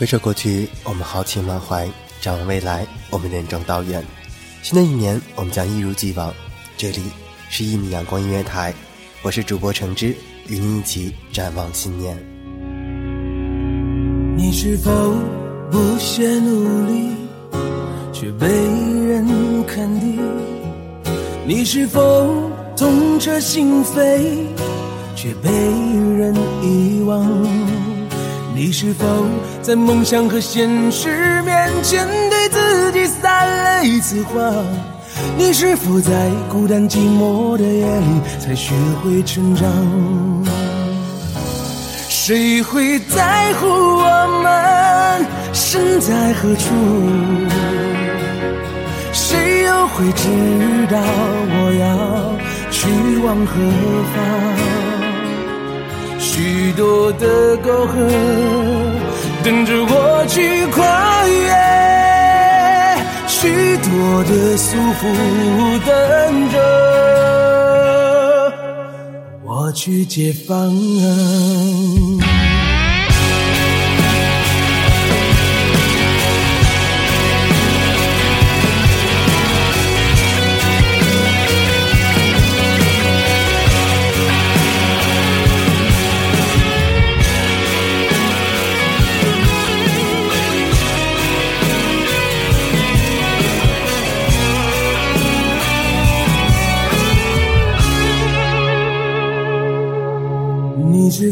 回首过去，我们豪情满怀；展望未来，我们任重道远。新的一年，我们将一如既往。这里是一米阳光音乐台，我是主播橙汁，与你一起展望新年。你是否不懈努力，却被人看低？你是否痛彻心扉，却被人遗忘？你是否在梦想和现实面前对自己撒了一次谎？你是否在孤单寂寞的夜里才学会成长？谁会在乎我们身在何处？谁又会知道我要去往何方？许多的沟壑等着我去跨越，许多的束缚等着我去解放。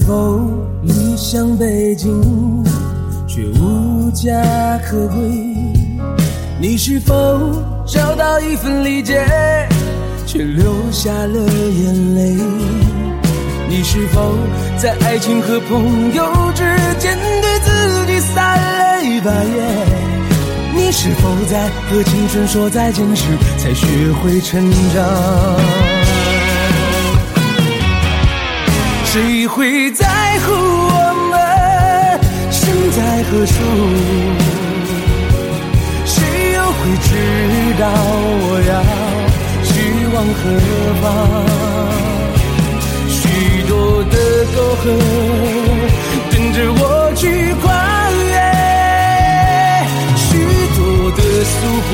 否理想背景却无家可归？你是否找到一份理解，却流下了眼泪？你是否在爱情和朋友之间对自己撒了一把盐？你是否在和青春说再见时才学会成长？谁会在乎我们身在何处？谁又会知道我要去往何方？许多的沟壑等着我去跨越，许多的束缚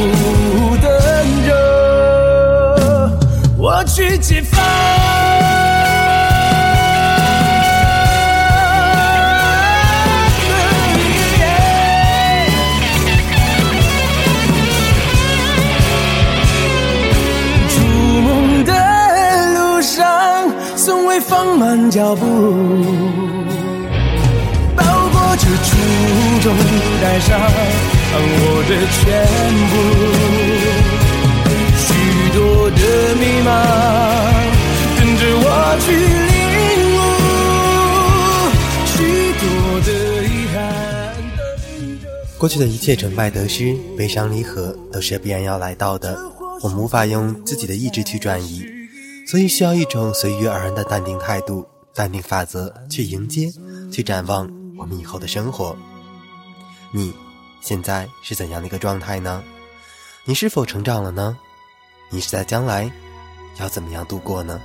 等着我去解放。放慢脚步，包裹着初衷，带上我的全部。许多的迷茫，等着我去领悟。许多的遗憾，过去的一切成败得失、悲伤离合，都是必然要来到的。我们无法用自己的意志去转移。所以需要一种随遇而安的淡定态度、淡定法则去迎接、去展望我们以后的生活。你现在是怎样的一个状态呢？你是否成长了呢？你是在将来要怎么样度过呢？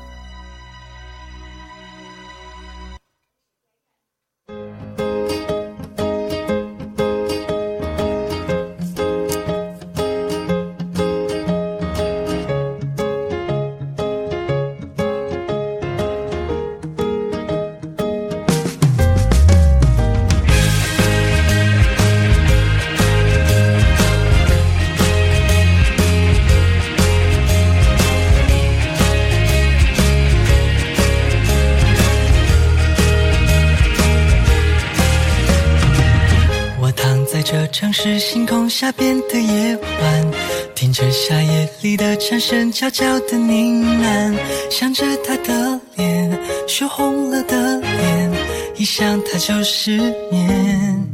像是星空下边的夜晚，听着夏夜里的蝉声悄悄的呢喃，想着他的脸，羞红了的脸，一想他就失眠。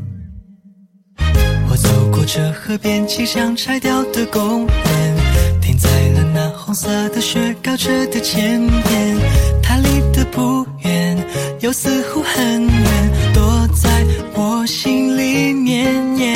我走过这河边即将拆掉的公园，停在了那红色的雪糕车的前边，它离得不远，又似乎很远，躲在我心里面。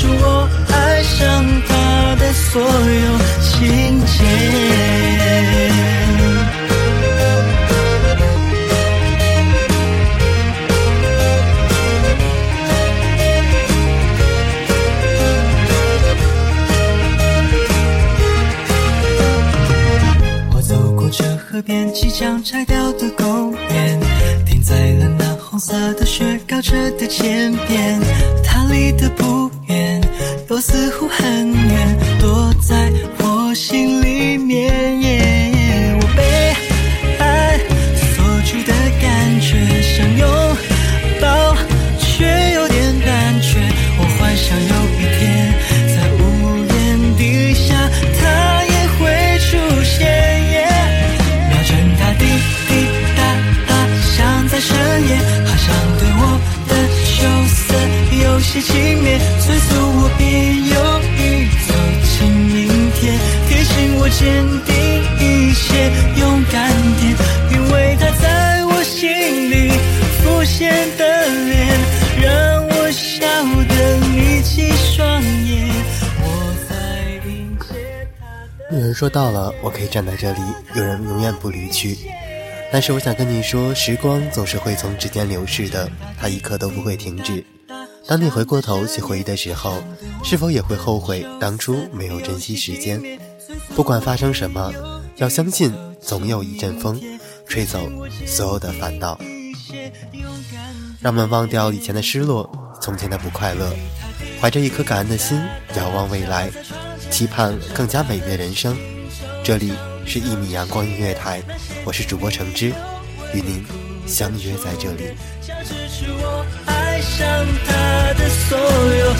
出我爱上他的所有情节。河边即将拆掉的公园，停在了那色的雪糕车的前边。它离得不远，又似乎很远，躲在我心里面。坚定一些，勇敢点，因为他在我心里浮现的脸，让我笑得眯起双眼。有人说到了，我可以站在这里，有人永远不离去。但是我想跟你说，时光总是会从指尖流逝的，它一刻都不会停止。当你回过头去回忆的时候，是否也会后悔当初没有珍惜时间？不管发生什么，要相信总有一阵风，吹走所有的烦恼。让我们忘掉以前的失落，从前的不快乐，怀着一颗感恩的心，遥望未来，期盼更加美丽的人生。这里是《一米阳光音乐台》，我是主播橙汁，与您相约在这里。他的所有。